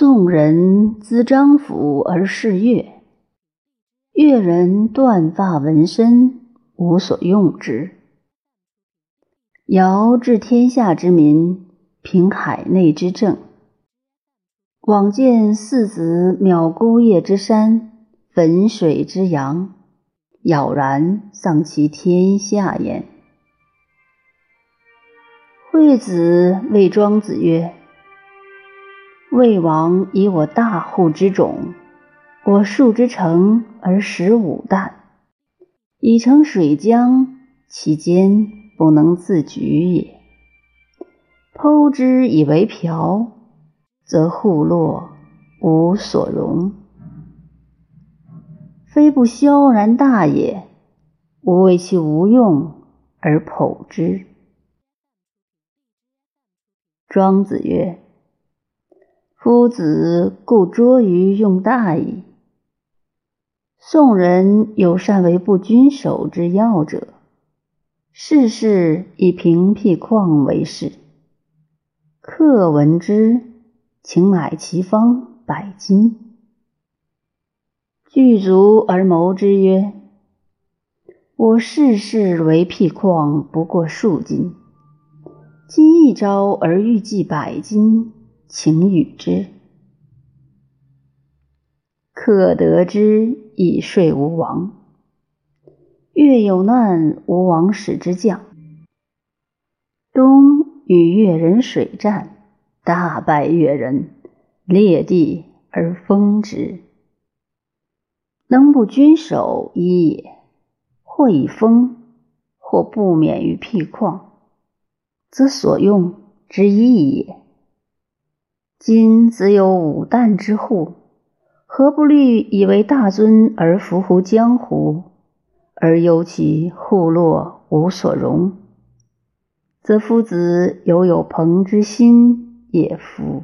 宋人资张府而视乐，乐人断发纹身，无所用之。尧治天下之民，平海内之政。往见四子藐孤叶之山，汾水之阳，杳然丧其天下焉。惠子谓庄子曰：“魏王以我大户之种，我数之城而食五担，以成水浆，其间不能自举也。剖之以为瓢，则户落无所容。非不萧然大也，吾为其无用而剖之。”庄子曰：“夫子固拙于用大矣。宋人有善为不均守之要者，事事以平辟旷为事。客闻之，请买其方百金。具足而谋之曰：‘我事事为辟旷，不过数金。’”今一朝而欲计百金，请与之。可得之，以说吴王。越有难，吴王使之将。东与越人水战，大败越人，裂地而封之。能不君守一也，或以封，或不免于辟旷。则所用之义也。今子有五旦之户，何不虑以为大尊而服乎江湖，而忧其户落无所容？则夫子犹有朋之心也夫。